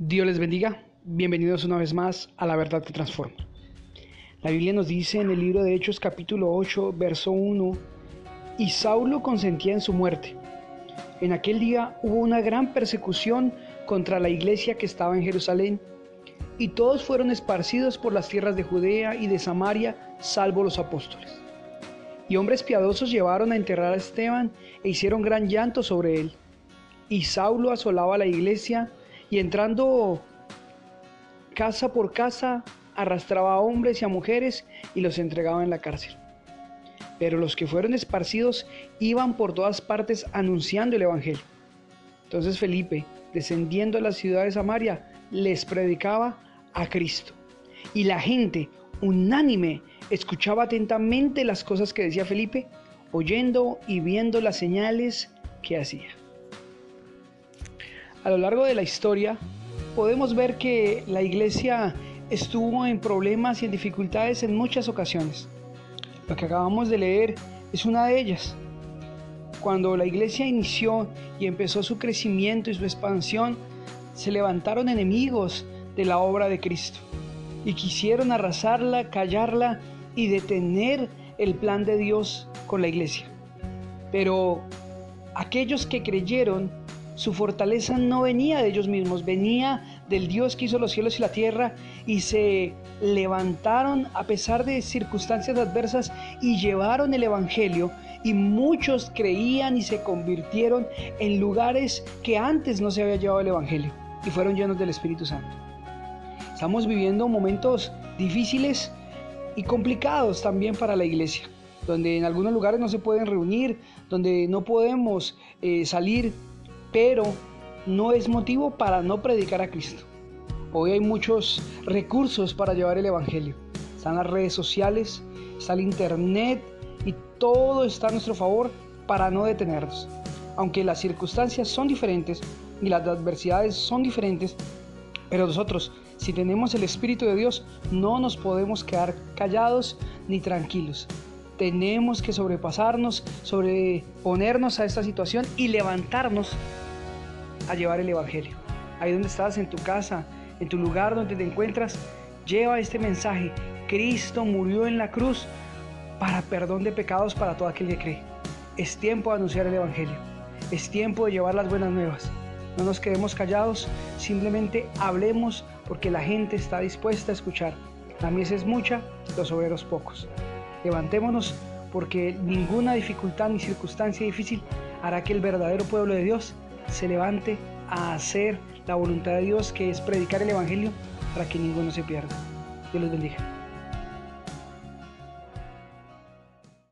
Dios les bendiga. Bienvenidos una vez más a la verdad que transforma. La Biblia nos dice en el libro de Hechos capítulo 8, verso 1, y Saulo consentía en su muerte. En aquel día hubo una gran persecución contra la iglesia que estaba en Jerusalén, y todos fueron esparcidos por las tierras de Judea y de Samaria, salvo los apóstoles. Y hombres piadosos llevaron a enterrar a Esteban e hicieron gran llanto sobre él. Y Saulo asolaba la iglesia y entrando casa por casa arrastraba a hombres y a mujeres y los entregaba en la cárcel. Pero los que fueron esparcidos iban por todas partes anunciando el Evangelio. Entonces Felipe, descendiendo a la ciudad de Samaria, les predicaba a Cristo. Y la gente, unánime, escuchaba atentamente las cosas que decía Felipe, oyendo y viendo las señales que hacía. A lo largo de la historia podemos ver que la iglesia estuvo en problemas y en dificultades en muchas ocasiones. Lo que acabamos de leer es una de ellas. Cuando la iglesia inició y empezó su crecimiento y su expansión, se levantaron enemigos de la obra de Cristo y quisieron arrasarla, callarla y detener el plan de Dios con la iglesia. Pero aquellos que creyeron su fortaleza no venía de ellos mismos, venía del Dios que hizo los cielos y la tierra y se levantaron a pesar de circunstancias adversas y llevaron el Evangelio y muchos creían y se convirtieron en lugares que antes no se había llevado el Evangelio y fueron llenos del Espíritu Santo. Estamos viviendo momentos difíciles y complicados también para la iglesia, donde en algunos lugares no se pueden reunir, donde no podemos eh, salir pero no es motivo para no predicar a Cristo. Hoy hay muchos recursos para llevar el Evangelio. Están las redes sociales, está el Internet y todo está a nuestro favor para no detenernos. Aunque las circunstancias son diferentes y las adversidades son diferentes, pero nosotros, si tenemos el Espíritu de Dios, no nos podemos quedar callados ni tranquilos. Tenemos que sobrepasarnos, sobreponernos a esta situación y levantarnos a llevar el Evangelio. Ahí donde estás, en tu casa, en tu lugar donde te encuentras, lleva este mensaje. Cristo murió en la cruz para perdón de pecados para todo aquel que cree. Es tiempo de anunciar el Evangelio. Es tiempo de llevar las buenas nuevas. No nos quedemos callados, simplemente hablemos porque la gente está dispuesta a escuchar. La mies es mucha, los obreros pocos. Levantémonos porque ninguna dificultad ni circunstancia difícil hará que el verdadero pueblo de Dios se levante a hacer la voluntad de Dios, que es predicar el Evangelio para que ninguno se pierda. Dios los bendiga.